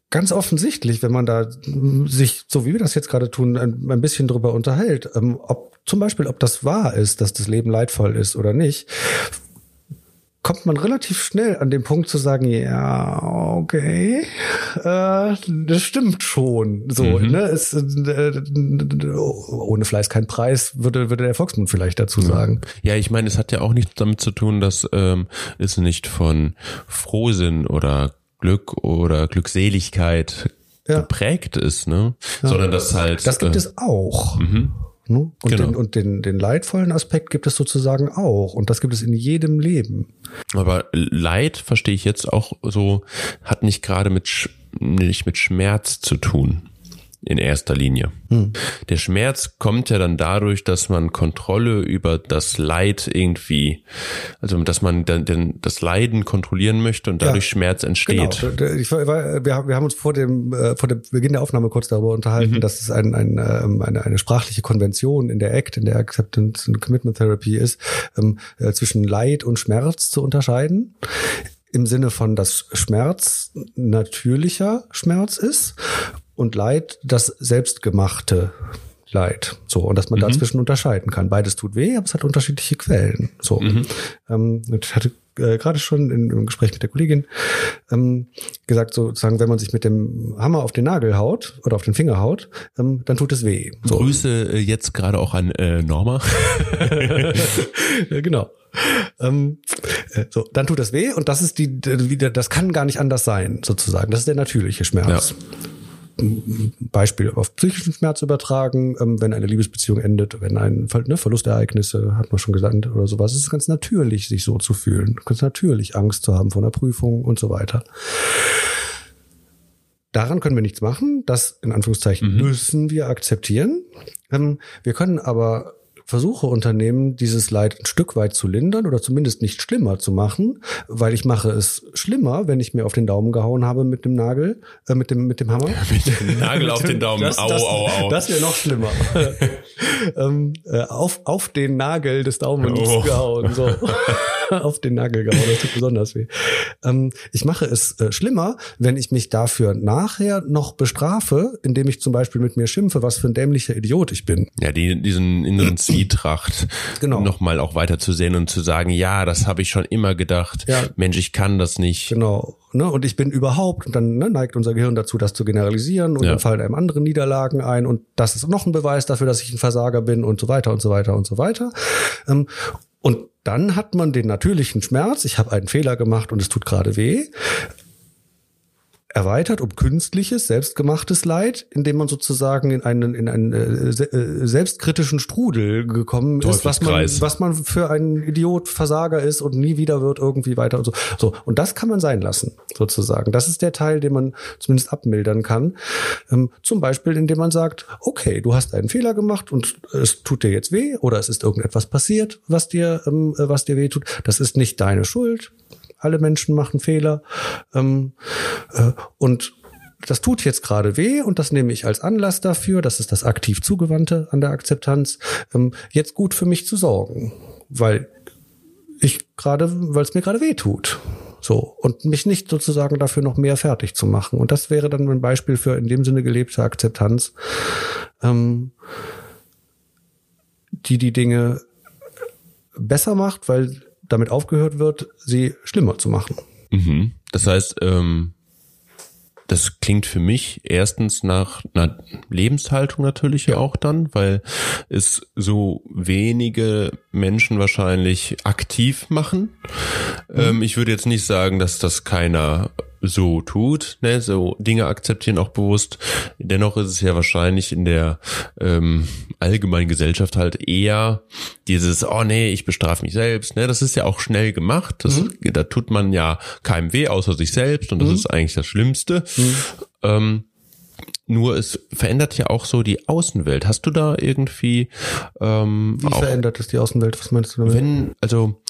Ganz offensichtlich, wenn man da sich, so wie wir das jetzt gerade tun, ein, ein bisschen drüber unterhält, ähm, ob zum Beispiel, ob das wahr ist, dass das Leben leidvoll ist oder nicht, kommt man relativ schnell an den Punkt zu sagen, ja, okay, äh, das stimmt schon. So, mhm. ne? Es, äh, ohne Fleiß kein Preis, würde, würde der Volksmund vielleicht dazu sagen. Ja, ich meine, es hat ja auch nichts damit zu tun, dass ähm, es nicht von Frohsinn oder Glück oder Glückseligkeit ja. geprägt ist, ne? Ja. Sondern das halt. Das gibt äh, es auch. Mhm. Ne? Und, genau. den, und den, den leidvollen Aspekt gibt es sozusagen auch. Und das gibt es in jedem Leben. Aber Leid verstehe ich jetzt auch so, hat nicht gerade mit, nicht mit Schmerz zu tun in erster Linie. Hm. Der Schmerz kommt ja dann dadurch, dass man Kontrolle über das Leid irgendwie, also dass man dann, dann das Leiden kontrollieren möchte und dadurch ja, Schmerz entsteht. Genau. Ich, wir, haben uns vor dem, äh, vor dem Beginn der Aufnahme kurz darüber unterhalten, mhm. dass es ein, ein, ähm, eine, eine sprachliche Konvention in der ACT, in der Acceptance and Commitment Therapy ist, ähm, äh, zwischen Leid und Schmerz zu unterscheiden im Sinne von, dass Schmerz natürlicher Schmerz ist und Leid das selbstgemachte Leid. So, und dass man mhm. dazwischen unterscheiden kann. Beides tut weh, aber es hat unterschiedliche Quellen. So. Mhm. Ähm, ich hatte äh, gerade schon in, im Gespräch mit der Kollegin ähm, gesagt, sozusagen, wenn man sich mit dem Hammer auf den Nagel haut oder auf den Finger haut, ähm, dann tut es weh. So. Grüße äh, jetzt gerade auch an äh, Norma. genau. Ähm, äh, so, dann tut das weh und das ist die, wieder, das kann gar nicht anders sein, sozusagen. Das ist der natürliche Schmerz. Ja. Beispiel auf psychischen Schmerz übertragen, ähm, wenn eine Liebesbeziehung endet, wenn ein ne, Verlustereignisse, hat man schon gesagt, oder sowas. Es ist ganz natürlich, sich so zu fühlen. Ganz natürlich, Angst zu haben vor einer Prüfung und so weiter. Daran können wir nichts machen. Das in Anführungszeichen mhm. müssen wir akzeptieren. Ähm, wir können aber Versuche unternehmen, dieses Leid ein Stück weit zu lindern oder zumindest nicht schlimmer zu machen, weil ich mache es schlimmer, wenn ich mir auf den Daumen gehauen habe mit dem Nagel, äh, mit dem mit dem Hammer. mit dem Nagel auf den Daumen. Das, au, das, au, au. Das wäre noch schlimmer. ähm, äh, auf auf den Nagel des Daumens oh. gehauen. So. auf den Nagel gehauen. Das tut besonders weh. Ähm, ich mache es äh, schlimmer, wenn ich mich dafür nachher noch bestrafe, indem ich zum Beispiel mit mir schimpfe, was für ein dämlicher Idiot ich bin. Ja, die, diesen inneren Zwietracht genau. nochmal auch weiter zu sehen und zu sagen, ja, das habe ich schon immer gedacht. Ja. Mensch, ich kann das nicht. Genau. Ne, und ich bin überhaupt, und dann ne, neigt unser Gehirn dazu, das zu generalisieren und ja. dann fallen einem andere Niederlagen ein und das ist noch ein Beweis dafür, dass ich ein Versager bin und so weiter und so weiter und so weiter. Ähm, und dann hat man den natürlichen Schmerz, ich habe einen Fehler gemacht und es tut gerade weh erweitert um künstliches, selbstgemachtes Leid, indem man sozusagen in einen, in einen äh, äh selbstkritischen Strudel gekommen ist, was man, was man für ein Idiot, Versager ist und nie wieder wird irgendwie weiter und so. So. Und das kann man sein lassen, sozusagen. Das ist der Teil, den man zumindest abmildern kann. Ähm, zum Beispiel, indem man sagt, okay, du hast einen Fehler gemacht und es tut dir jetzt weh oder es ist irgendetwas passiert, was dir, ähm, was dir weh tut. Das ist nicht deine Schuld alle Menschen machen Fehler. Ähm, äh, und das tut jetzt gerade weh und das nehme ich als Anlass dafür, das ist das aktiv Zugewandte an der Akzeptanz, ähm, jetzt gut für mich zu sorgen, weil ich gerade, weil es mir gerade weh tut. So. Und mich nicht sozusagen dafür noch mehr fertig zu machen. Und das wäre dann ein Beispiel für in dem Sinne gelebte Akzeptanz, ähm, die die Dinge besser macht, weil damit aufgehört wird, sie schlimmer zu machen. Mhm. Das heißt, ähm, das klingt für mich erstens nach einer Lebenshaltung natürlich ja. auch dann, weil es so wenige Menschen wahrscheinlich aktiv machen. Mhm. Ähm, ich würde jetzt nicht sagen, dass das keiner so tut, ne, so Dinge akzeptieren auch bewusst. Dennoch ist es ja wahrscheinlich in der ähm, allgemeinen Gesellschaft halt eher dieses, oh nee, ich bestrafe mich selbst, ne, das ist ja auch schnell gemacht. Das, mhm. Da tut man ja keinem weh außer sich selbst und das mhm. ist eigentlich das Schlimmste. Mhm. Ähm, nur es verändert ja auch so die Außenwelt. Hast du da irgendwie ähm, Wie verändert es die Außenwelt? Was meinst du damit? wenn, also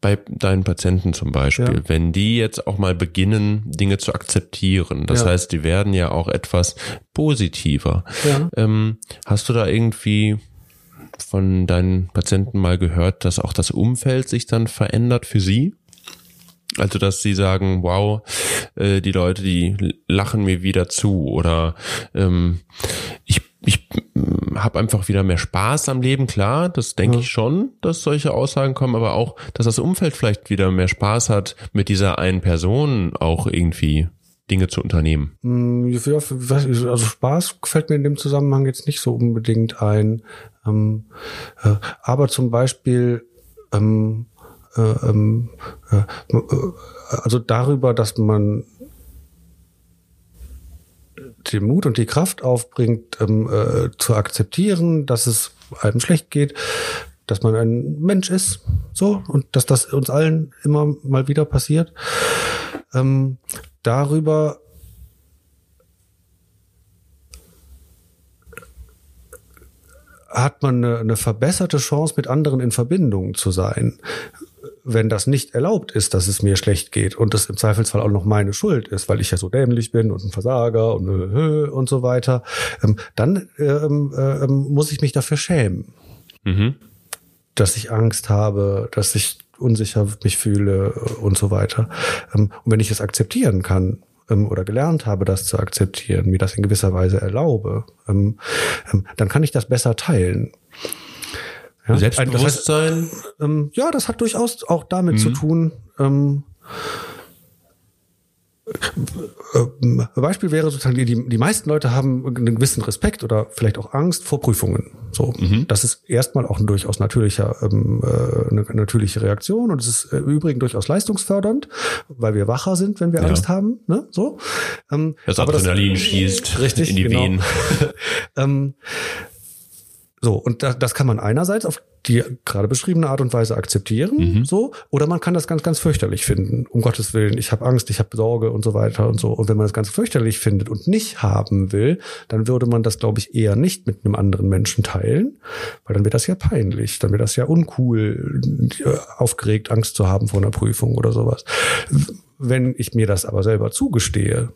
bei deinen Patienten zum Beispiel, Ja. wenn die jetzt auch mal beginnen, Dinge zu akzeptieren, das Ja. heißt, die werden ja auch etwas positiver. Ja. Ähm, hast du da irgendwie von deinen Patienten mal gehört, dass auch das Umfeld sich dann verändert für sie? Also, dass sie sagen, wow, äh, die Leute, die lachen mir wieder zu oder ähm, ich, ich habe einfach wieder mehr Spaß am Leben, klar, das denke Ja. ich schon, dass solche Aussagen kommen, aber auch, dass das Umfeld vielleicht wieder mehr Spaß hat, mit dieser einen Person auch irgendwie Dinge zu unternehmen. Hm, Also Spaß fällt mir in dem Zusammenhang jetzt nicht so unbedingt ein. Ähm, äh, aber zum Beispiel ähm, äh, ähm, äh, äh, also darüber, dass man den Mut und die Kraft aufbringt, ähm, äh, zu akzeptieren, dass es einem schlecht geht, dass man ein Mensch ist, so und dass das uns allen immer mal wieder passiert. Ähm, darüber hat man eine, eine verbesserte Chance, mit anderen in Verbindung zu sein. Wenn das nicht erlaubt ist, dass es mir schlecht geht und das im Zweifelsfall auch noch meine Schuld ist, weil ich ja so dämlich bin und ein Versager und, äh, und so weiter, ähm, dann ähm, äh, ähm, muss ich mich dafür schämen, Mhm. dass ich Angst habe, dass ich unsicher mich fühle und so weiter. Ähm, und wenn ich es akzeptieren kann, ähm, oder gelernt habe, das zu akzeptieren, mir das in gewisser Weise erlaube, dann kann ich das besser teilen. Ja, ein- das heißt, Selbstbewusstsein, ähm, ja, das hat durchaus auch damit zu tun. Ähm, ähm, Beispiel wäre sozusagen, die, die, meisten Leute haben einen gewissen Respekt oder vielleicht auch Angst vor Prüfungen. So, das ist erstmal auch ein durchaus natürlicher, ähm, äh, eine natürliche Reaktion und es ist äh, im Übrigen durchaus leistungsfördernd, weil wir wacher sind, wenn wir Ja. Angst haben. Ne? So, ähm, das aber Adrenalin schießt Richtig, in die genau. Venen. ähm, so, und das, das kann man einerseits auf die gerade beschriebene Art und Weise akzeptieren, so, oder man kann das ganz, ganz fürchterlich finden. Um Gottes Willen, ich habe Angst, ich habe Sorge und so weiter und so. Und wenn man das ganz fürchterlich findet und nicht haben will, dann würde man das, glaube ich, eher nicht mit einem anderen Menschen teilen, weil dann wird das ja peinlich, dann wird das ja uncool, äh, aufgeregt, Angst zu haben vor einer Prüfung oder sowas. Wenn ich mir das aber selber zugestehe,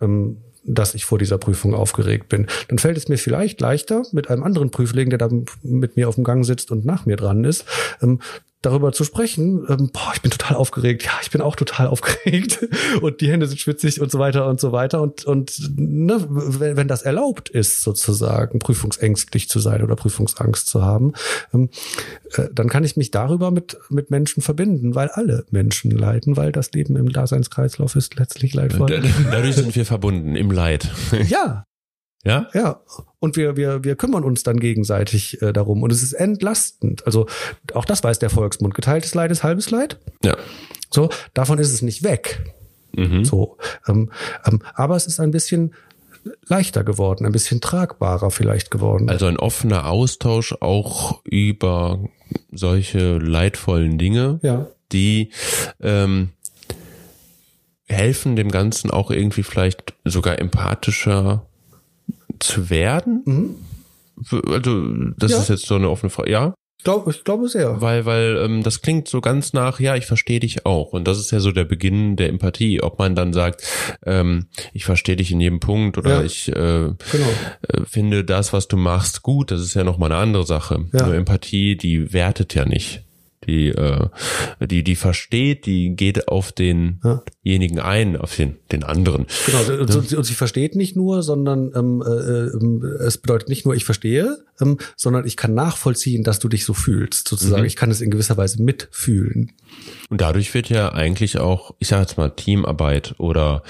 ähm, dass ich vor dieser Prüfung aufgeregt bin. Dann fällt es mir vielleicht leichter, mit einem anderen Prüfling, der da mit mir auf dem Gang sitzt und nach mir dran ist, ähm, darüber zu sprechen, ähm, boah, ich bin total aufgeregt, ja, ich bin auch total aufgeregt und die Hände sind schwitzig und so weiter und so weiter und, und ne, wenn, wenn das erlaubt ist, sozusagen prüfungsängstlich zu sein oder Prüfungsangst zu haben, ähm, äh, dann kann ich mich darüber mit, mit Menschen verbinden, weil alle Menschen leiden, weil das Leben im Daseinskreislauf ist letztlich leidvoll. Dadurch sind wir verbunden im Leid. Ja, Ja? ja. Und wir, wir, wir kümmern uns dann gegenseitig äh, darum. Und es ist entlastend. Also auch das weiß der Volksmund. Geteiltes Leid ist halbes Leid. Ja. So, davon ist es nicht weg. Mhm. So. Ähm, ähm, aber es ist ein bisschen leichter geworden, ein bisschen tragbarer vielleicht geworden. Also ein offener Austausch auch über solche leidvollen Dinge, ja. die ähm, helfen dem Ganzen auch irgendwie vielleicht sogar empathischer zu werden. Mhm. Also das Ja. ist jetzt so eine offene Frage. Ja, Ich glaube, ich glaube sehr. weil weil ähm, das klingt so ganz nach, ja, ich verstehe dich auch. Und das ist ja so der Beginn der Empathie. Ob man dann sagt, ähm, ich verstehe dich in jedem Punkt oder Ja. ich äh, Genau. äh, finde das, was du machst, gut, das ist ja nochmal eine andere Sache. Ja. Nur Empathie, die wertet ja nicht. Die, äh, die, die versteht, die geht auf denjenigen ein, auf den, den anderen. Genau, und, und, und sie versteht nicht nur, sondern ähm, äh, ähm, es bedeutet nicht nur, ich verstehe, ähm, sondern ich kann nachvollziehen, dass du dich so fühlst, sozusagen. Mhm. Ich kann es in gewisser Weise mitfühlen. Und dadurch wird ja eigentlich auch, ich sage jetzt mal, Teamarbeit oder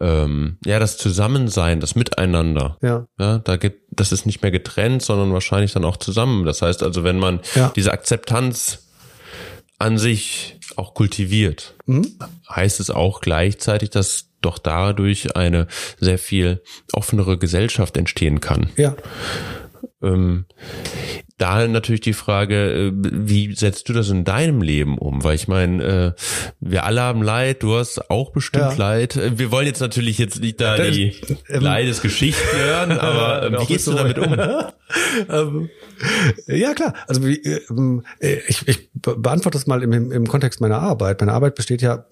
ähm, ja, das Zusammensein, das Miteinander. Ja. Ja, da gibt, das ist nicht mehr getrennt, sondern wahrscheinlich dann auch zusammen. Das heißt also, wenn man Ja. diese Akzeptanz an sich auch kultiviert, Mhm. heißt es auch gleichzeitig, dass doch dadurch eine sehr viel offenere Gesellschaft entstehen kann. Ja. Ähm, da natürlich die Frage, äh, wie setzt du das in deinem Leben um? Weil ich meine, äh, wir alle haben Leid, du hast auch bestimmt ja. Leid. Äh, wir wollen jetzt natürlich jetzt nicht da das, die ähm, Leidesgeschichten hören, aber wie gehst du damit um? ähm, ja, klar. Also wie, ähm, ich, ich beantworte das mal im, im Kontext meiner Arbeit. Meine Arbeit besteht ja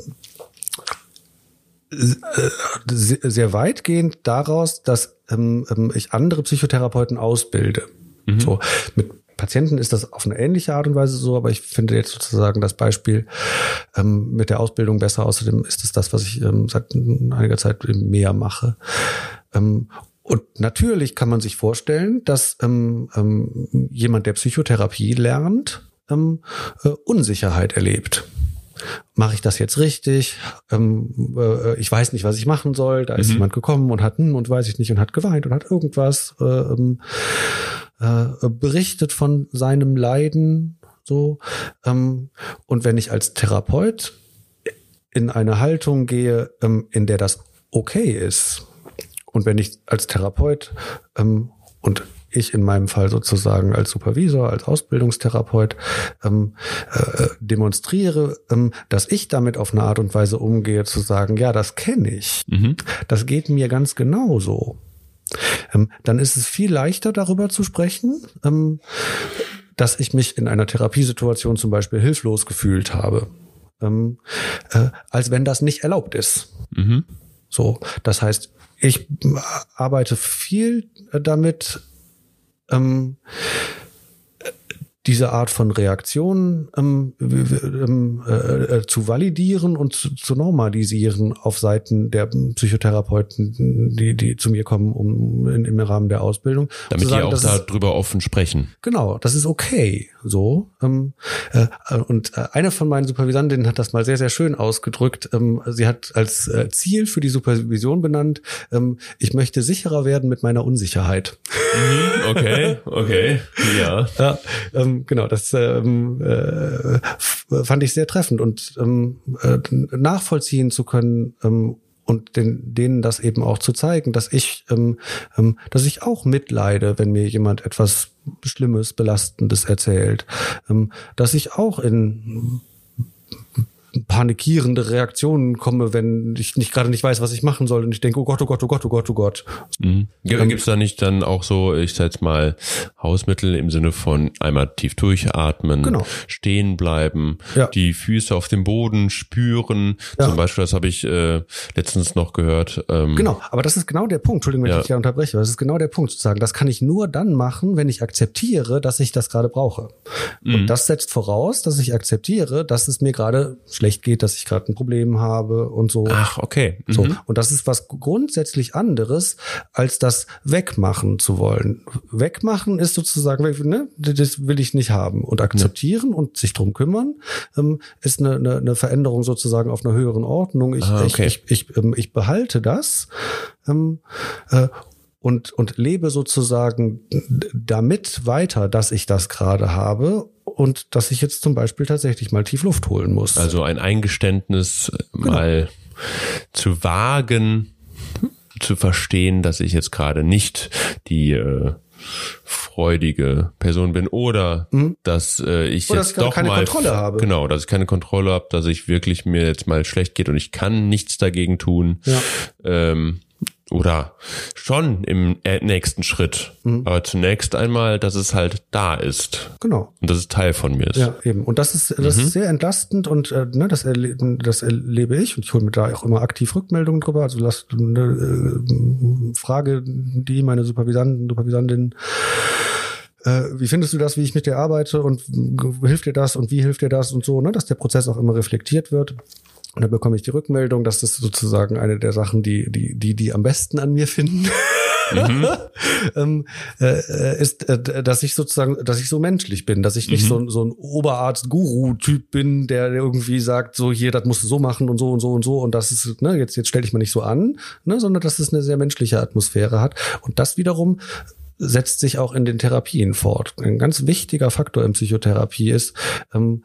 sehr weitgehend daraus, dass ähm, ich andere Psychotherapeuten ausbilde. Mhm. So mit Patienten ist das auf eine ähnliche Art und Weise so, aber ich finde jetzt sozusagen das Beispiel ähm, mit der Ausbildung besser. Außerdem ist es das, was ich ähm, seit einiger Zeit mehr mache. Ähm, und natürlich kann man sich vorstellen, dass ähm, ähm, jemand, der Psychotherapie lernt, ähm, äh, Unsicherheit erlebt mache ich das jetzt richtig? Ähm, äh, ich weiß nicht, was ich machen soll. Da ist mhm. jemand gekommen und hat, hm, und weiß ich nicht, und hat geweint und hat irgendwas äh, ähm, äh, berichtet von seinem Leiden. So. Ähm, und wenn ich als Therapeut in eine Haltung gehe, ähm, in der das okay ist, und wenn ich als Therapeut ähm, und ich in meinem Fall sozusagen als Supervisor, als Ausbildungstherapeut ähm, äh, demonstriere, ähm, dass ich damit auf eine Art und Weise umgehe, zu sagen, ja, das kenne ich. Mhm. Das geht mir ganz genauso. Ähm, dann ist es viel leichter darüber zu sprechen, ähm, dass ich mich in einer Therapiesituation zum Beispiel hilflos gefühlt habe, ähm, äh, als wenn das nicht erlaubt ist. Mhm. So, das heißt, ich arbeite viel damit, ähm, diese Art von Reaktionen ähm, ähm, äh, äh, zu validieren und zu, zu, normalisieren auf Seiten der Psychotherapeuten, die, die zu mir kommen um in, im Rahmen der Ausbildung. Damit sagen, die auch darüber offen sprechen. Genau, das ist okay. So. Ähm, äh, und äh, eine von meinen Supervisantinnen hat das mal sehr, sehr schön ausgedrückt. Ähm, sie hat als äh, Ziel für die Supervision benannt, ähm, ich möchte sicherer werden mit meiner Unsicherheit. Mhm, okay, okay, ja. ja ähm, genau, das ähm, äh, fand ich sehr treffend und ähm, äh, nachvollziehen zu können ähm, und den, denen das eben auch zu zeigen, dass ich, ähm, ähm, dass ich auch mitleide, wenn mir jemand etwas Schlimmes, Belastendes erzählt, ähm, dass ich auch in panikierende Reaktionen komme, wenn ich nicht gerade nicht weiß, was ich machen soll und ich denke, oh Gott, oh Gott, oh Gott, oh Gott, oh Gott. Mhm. Gibt es da nicht dann auch so, ich sag jetzt mal, Hausmittel im Sinne von einmal tief durchatmen, genau. stehen bleiben, ja. die Füße auf dem Boden spüren. Ja. Zum Beispiel, das habe ich äh, letztens noch gehört. Ähm, genau, aber das ist genau der Punkt, Entschuldigung, wenn ja. ich dich ja unterbreche, das ist genau der Punkt zu sagen, das kann ich nur dann machen, wenn ich akzeptiere, dass ich das gerade brauche. Mhm. Und das setzt voraus, dass ich akzeptiere, dass es mir gerade schlecht schlecht geht, dass ich gerade ein Problem habe und so. Ach, okay. Mhm. So. Und das ist was grundsätzlich anderes, als das wegmachen zu wollen. Wegmachen ist sozusagen, ne, das will ich nicht haben. Und akzeptieren ja. und sich drum kümmern, ähm, ist eine, eine, eine Veränderung sozusagen auf einer höheren Ordnung. Ich, ah, okay. ich, ich, ich, ähm, ich behalte das. Ähm, äh, und, und lebe sozusagen damit weiter, dass ich das gerade habe und dass ich jetzt zum Beispiel tatsächlich mal tief Luft holen muss. Also ein Eingeständnis äh, genau. mal zu wagen, zu verstehen, dass ich jetzt gerade nicht die äh, freudige Person bin oder mhm. dass äh, ich oder jetzt dass ich doch keine mal Kontrolle habe. genau, dass ich keine Kontrolle habe, dass ich wirklich mir jetzt mal schlecht geht und ich kann nichts dagegen tun. Ja. Ähm, oder schon im äh, nächsten Schritt. Mhm. Aber zunächst einmal, dass es halt da ist. Genau. Und dass es Teil von mir ist. Ja, eben. Und das ist, das mhm. ist sehr entlastend und äh, ne, das, erle das erlebe ich und ich hole mir da auch immer aktiv Rückmeldungen drüber. Also lass eine äh, Frage, die meine Supervisanten, Supervisantinnen äh, wie findest du das, wie ich mit dir arbeite und hilft dir das und wie hilft dir das und so, ne, dass der Prozess auch immer reflektiert wird. Und dann bekomme ich die Rückmeldung, dass das sozusagen eine der Sachen, die, die, die, die am besten an mir finden. Mhm. ähm, äh, ist, äh, dass ich sozusagen, dass ich so menschlich bin, dass ich nicht mhm. so, so ein Oberarzt-Guru-Typ bin, der irgendwie sagt, so hier, das musst du so machen und so und so und so und das ist, ne, jetzt, jetzt stell dich mal nicht so an, ne, sondern dass es eine sehr menschliche Atmosphäre hat. Und das wiederum setzt sich auch in den Therapien fort. Ein ganz wichtiger Faktor in Psychotherapie ist, ähm,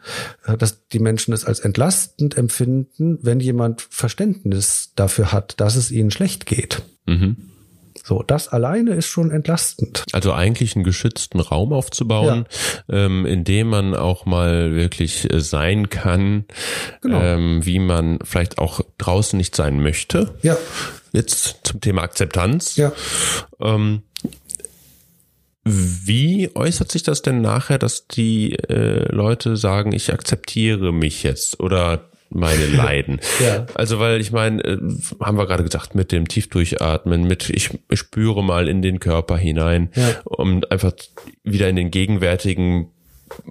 dass die Menschen es als entlastend empfinden, wenn jemand Verständnis dafür hat, dass es ihnen schlecht geht. Mhm. So, das alleine ist schon entlastend. Also eigentlich einen geschützten Raum aufzubauen, ja. ähm, in dem man auch mal wirklich äh, sein kann, genau. ähm, wie man vielleicht auch draußen nicht sein möchte. Ja. Jetzt zum Thema Akzeptanz. Ja. Ähm, wie äußert sich das denn nachher, dass die äh, Leute sagen, ich akzeptiere mich jetzt oder meine Leiden. ja. Also weil ich meine, äh, haben wir gerade gesagt, mit dem Tiefdurchatmen, mit ich, ich spüre mal in den Körper hinein, ja. um einfach wieder in den gegenwärtigen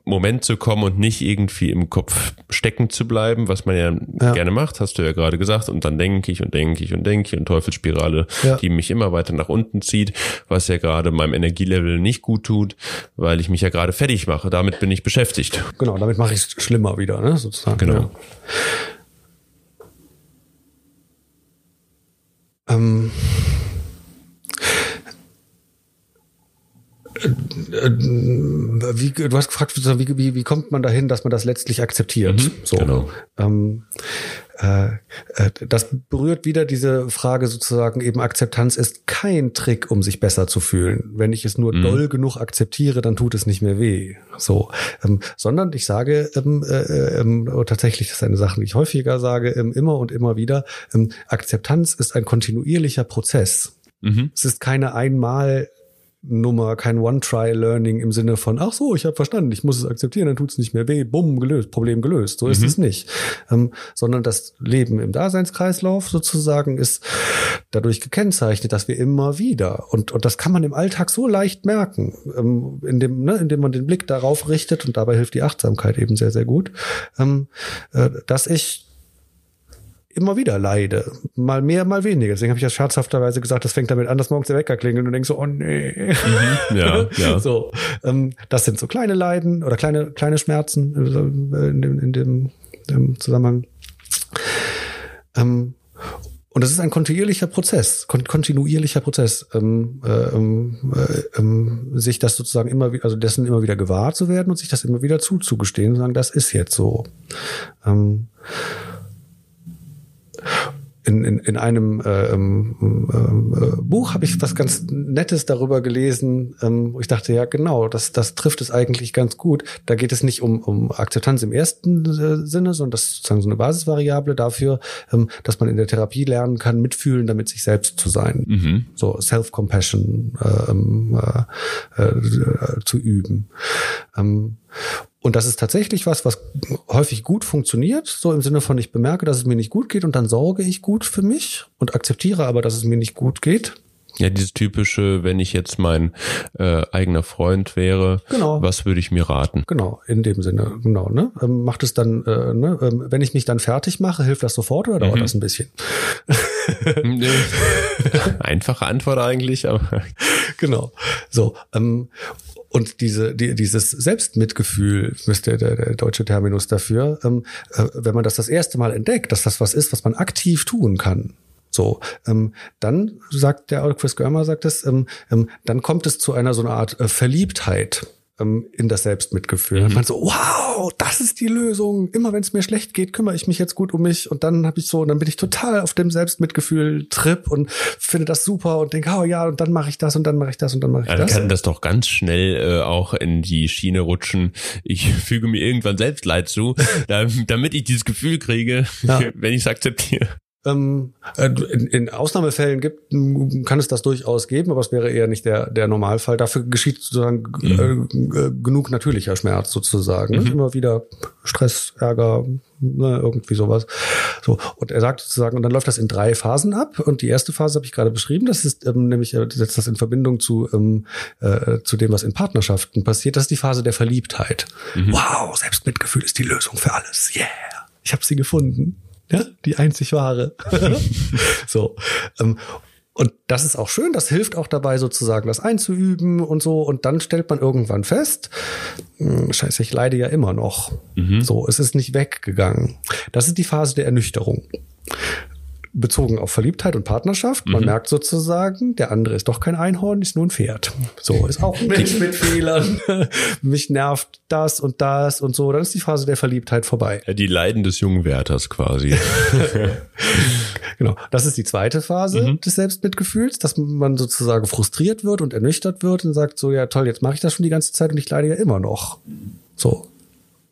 Moment zu kommen und nicht irgendwie im Kopf stecken zu bleiben, was man ja, ja. gerne macht, hast du ja gerade gesagt. Und dann denke ich und denke ich und denke ich und Teufelsspirale, ja. die mich immer weiter nach unten zieht, was ja gerade meinem Energielevel nicht gut tut, weil ich mich ja gerade fertig mache. Damit bin ich beschäftigt. Genau, damit mache ich es schlimmer wieder, ne, sozusagen. Genau. Ja. Ähm wie, du hast gefragt, wie, wie, wie kommt man dahin, dass man das letztlich akzeptiert? Mhm, so. Genau. Ähm, äh, äh, das berührt wieder diese Frage sozusagen eben Akzeptanz ist kein Trick, um sich besser zu fühlen. Wenn ich es nur mhm. doll genug akzeptiere, dann tut es nicht mehr weh. So, ähm, sondern ich sage ähm, äh, ähm, tatsächlich, das ist eine Sache, die ich häufiger sage, ähm, immer und immer wieder. Ähm, Akzeptanz ist ein kontinuierlicher Prozess. Mhm. Es ist keine einmal Nummer, kein One-Try-Learning im Sinne von, ach so, ich habe verstanden, ich muss es akzeptieren, dann tut es nicht mehr weh, bumm, gelöst, Problem gelöst. So ist mhm. es nicht. Ähm, sondern das Leben im Daseinskreislauf sozusagen ist dadurch gekennzeichnet, dass wir immer wieder, und, und das kann man im Alltag so leicht merken, ähm, indem, ne, indem man den Blick darauf richtet, und dabei hilft die Achtsamkeit eben sehr, sehr gut, ähm, äh, dass ich immer wieder leide. Mal mehr, mal weniger. Deswegen habe ich ja scherzhafterweise gesagt, das fängt damit an, dass morgens der Wecker klingelt und du denkst so, oh nee. Mhm, ja, ja. So, ähm, das sind so kleine Leiden oder kleine, kleine Schmerzen äh, in dem, in dem, dem Zusammenhang. Ähm, und das ist ein kontinuierlicher Prozess, kontinuierlicher Prozess, ähm, äh, ähm, äh, ähm, sich das sozusagen immer wieder, also dessen immer wieder gewahr zu werden und sich das immer wieder zuzugestehen und sagen, das ist jetzt so. Ähm, in, in, in einem äh, ähm, äh, Buch habe ich was ganz Nettes darüber gelesen, ähm, wo ich dachte, ja genau, das, das trifft es eigentlich ganz gut. Da geht es nicht um, um Akzeptanz im ersten äh, Sinne, sondern das ist sozusagen so eine Basisvariable dafür, ähm, dass man in der Therapie lernen kann, mitfühlen, damit sich selbst zu sein. Mhm. So Self-Compassion äh, ähm, äh, äh, zu üben. Ähm, und das ist tatsächlich was, was häufig gut funktioniert, so im Sinne von, ich bemerke, dass es mir nicht gut geht und dann sorge ich gut für mich und akzeptiere aber, dass es mir nicht gut geht. Ja, dieses typische, wenn ich jetzt mein äh, eigener Freund wäre, genau. was würde ich mir raten? Genau, in dem Sinne, genau. Ne? Ähm, macht es dann, äh, ne? Ähm, wenn ich mich dann fertig mache, hilft das sofort oder dauert mhm. das ein bisschen? Einfache Antwort eigentlich, aber genau. So, ähm, und diese, die, dieses Selbstmitgefühl, müsste der, der deutsche Terminus dafür, ähm, äh, wenn man das das erste Mal entdeckt, dass das was ist, was man aktiv tun kann, so, ähm, dann sagt der Chris Görmer sagt es, ähm, ähm, dann kommt es zu einer so einer Art äh, Verliebtheit ähm, in das Selbstmitgefühl. Mhm. Man so, wow, das ist die Lösung. Immer wenn es mir schlecht geht, kümmere ich mich jetzt gut um mich. Und dann habe ich so, und dann bin ich total auf dem Selbstmitgefühl-Trip und finde das super und denke, oh ja, und dann mache ich das und dann mache ich das und dann mache ich dann das. Dann kann das doch ganz schnell äh, auch in die Schiene rutschen. Ich füge mir irgendwann Selbstleid zu, damit ich dieses Gefühl kriege, ja. wenn ich es akzeptiere. Ähm, äh, in, Ausnahmefällen gibt, kann es das durchaus geben, aber es wäre eher nicht der, der Normalfall. Dafür geschieht sozusagen mhm. äh, genug natürlicher Schmerz sozusagen. Mhm. Immer wieder Stress, Ärger, ne, irgendwie sowas. So und er sagt sozusagen, und dann läuft das in drei Phasen ab. Und die erste Phase habe ich gerade beschrieben. Das ist ähm, nämlich er setzt das in Verbindung zu ähm, äh, zu dem, was in Partnerschaften passiert. Das ist die Phase der Verliebtheit. Mhm. Wow, Selbstmitgefühl ist die Lösung für alles. Yeah, ich habe sie gefunden. Ja, die einzig wahre. so. Ähm, und das ist auch schön, das hilft auch dabei, sozusagen das einzuüben und so. Und dann stellt man irgendwann fest, hm, scheiße, ich leide ja immer noch. Mhm. So, es ist nicht weggegangen. Das ist die Phase der Ernüchterung. Bezogen auf Verliebtheit und Partnerschaft. Man mhm. merkt sozusagen, der andere ist doch kein Einhorn, ist nur ein Pferd. So, ist auch ein Mensch mit Fehlern. Mich nervt das und das und so. Dann ist die Phase der Verliebtheit vorbei. Ja, die Leiden des jungen Wärters quasi. genau. Das ist die zweite Phase mhm. des Selbstmitgefühls, dass man sozusagen frustriert wird und ernüchtert wird und sagt so, ja toll, jetzt mache ich das schon die ganze Zeit und ich leide ja immer noch. So.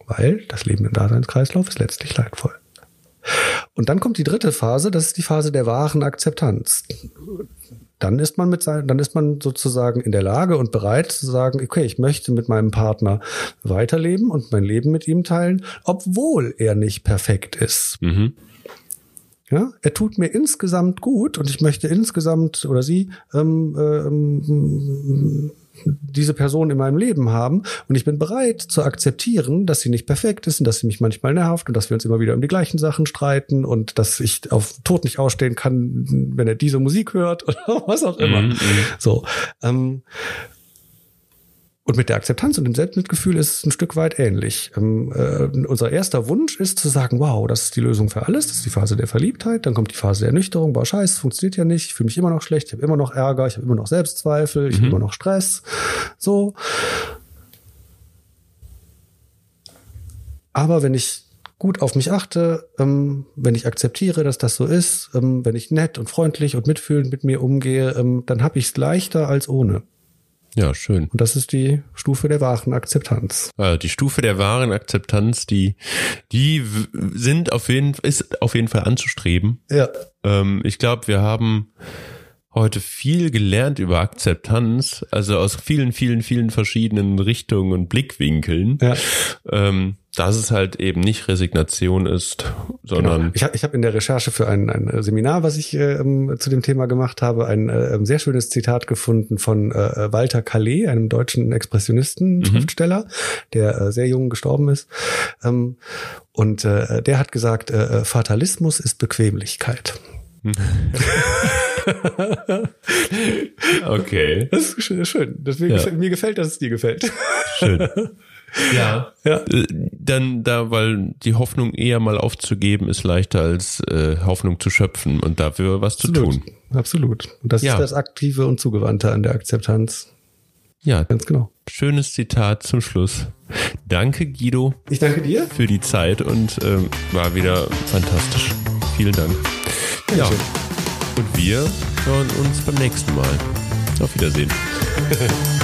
Weil das Leben im Daseinskreislauf ist letztlich leidvoll. Und dann kommt die dritte Phase, das ist die Phase der wahren Akzeptanz. Dann ist man mit sein, dann ist man sozusagen in der Lage und bereit zu sagen, okay, ich möchte mit meinem Partner weiterleben und mein Leben mit ihm teilen, obwohl er nicht perfekt ist. Mhm. Ja, er tut mir insgesamt gut und ich möchte insgesamt oder sie ähm, ähm, diese Person in meinem Leben haben und ich bin bereit zu akzeptieren, dass sie nicht perfekt ist und dass sie mich manchmal nervt und dass wir uns immer wieder um die gleichen Sachen streiten und dass ich auf Tod nicht ausstehen kann, wenn er diese Musik hört oder was auch immer. Mm -hmm. So. Ähm, und mit der Akzeptanz und dem Selbstmitgefühl ist es ein Stück weit ähnlich. Ähm, äh, unser erster Wunsch ist zu sagen, wow, das ist die Lösung für alles, das ist die Phase der Verliebtheit, dann kommt die Phase der Ernüchterung, boah, scheiße, funktioniert ja nicht, ich fühle mich immer noch schlecht, ich habe immer noch Ärger, ich habe immer noch Selbstzweifel, ich mhm. habe immer noch Stress. So. Aber wenn ich gut auf mich achte, ähm, wenn ich akzeptiere, dass das so ist, ähm, wenn ich nett und freundlich und mitfühlend mit mir umgehe, ähm, dann habe ich es leichter als ohne. Ja, schön. Und das ist die Stufe der wahren Akzeptanz. Also die Stufe der wahren Akzeptanz, die, die sind auf jeden, ist auf jeden Fall anzustreben. Ja. Ähm, ich glaube, wir haben heute viel gelernt über Akzeptanz, also aus vielen, vielen, vielen verschiedenen Richtungen und Blickwinkeln. Ja. Ähm, dass es halt eben nicht Resignation ist, sondern genau. ich habe ich hab in der Recherche für ein, ein Seminar, was ich ähm, zu dem Thema gemacht habe, ein äh, sehr schönes Zitat gefunden von äh, Walter Calais, einem deutschen Expressionisten, mhm. Schriftsteller, der äh, sehr jung gestorben ist. Ähm, und äh, der hat gesagt, äh, Fatalismus ist Bequemlichkeit. okay. Das ist schön. Das, mir, ja. gefällt, mir gefällt, dass es dir gefällt. Schön. Ja. ja. Äh, dann da, weil die Hoffnung eher mal aufzugeben ist leichter als äh, Hoffnung zu schöpfen und dafür was Absolut. zu tun. Absolut. Und das ja. ist das Aktive und Zugewandte an der Akzeptanz. Ja, ganz genau. Schönes Zitat zum Schluss. Danke, Guido. Ich danke dir. Für die Zeit und ähm, war wieder fantastisch. Vielen Dank. Ja. Und wir hören uns beim nächsten Mal. Auf Wiedersehen.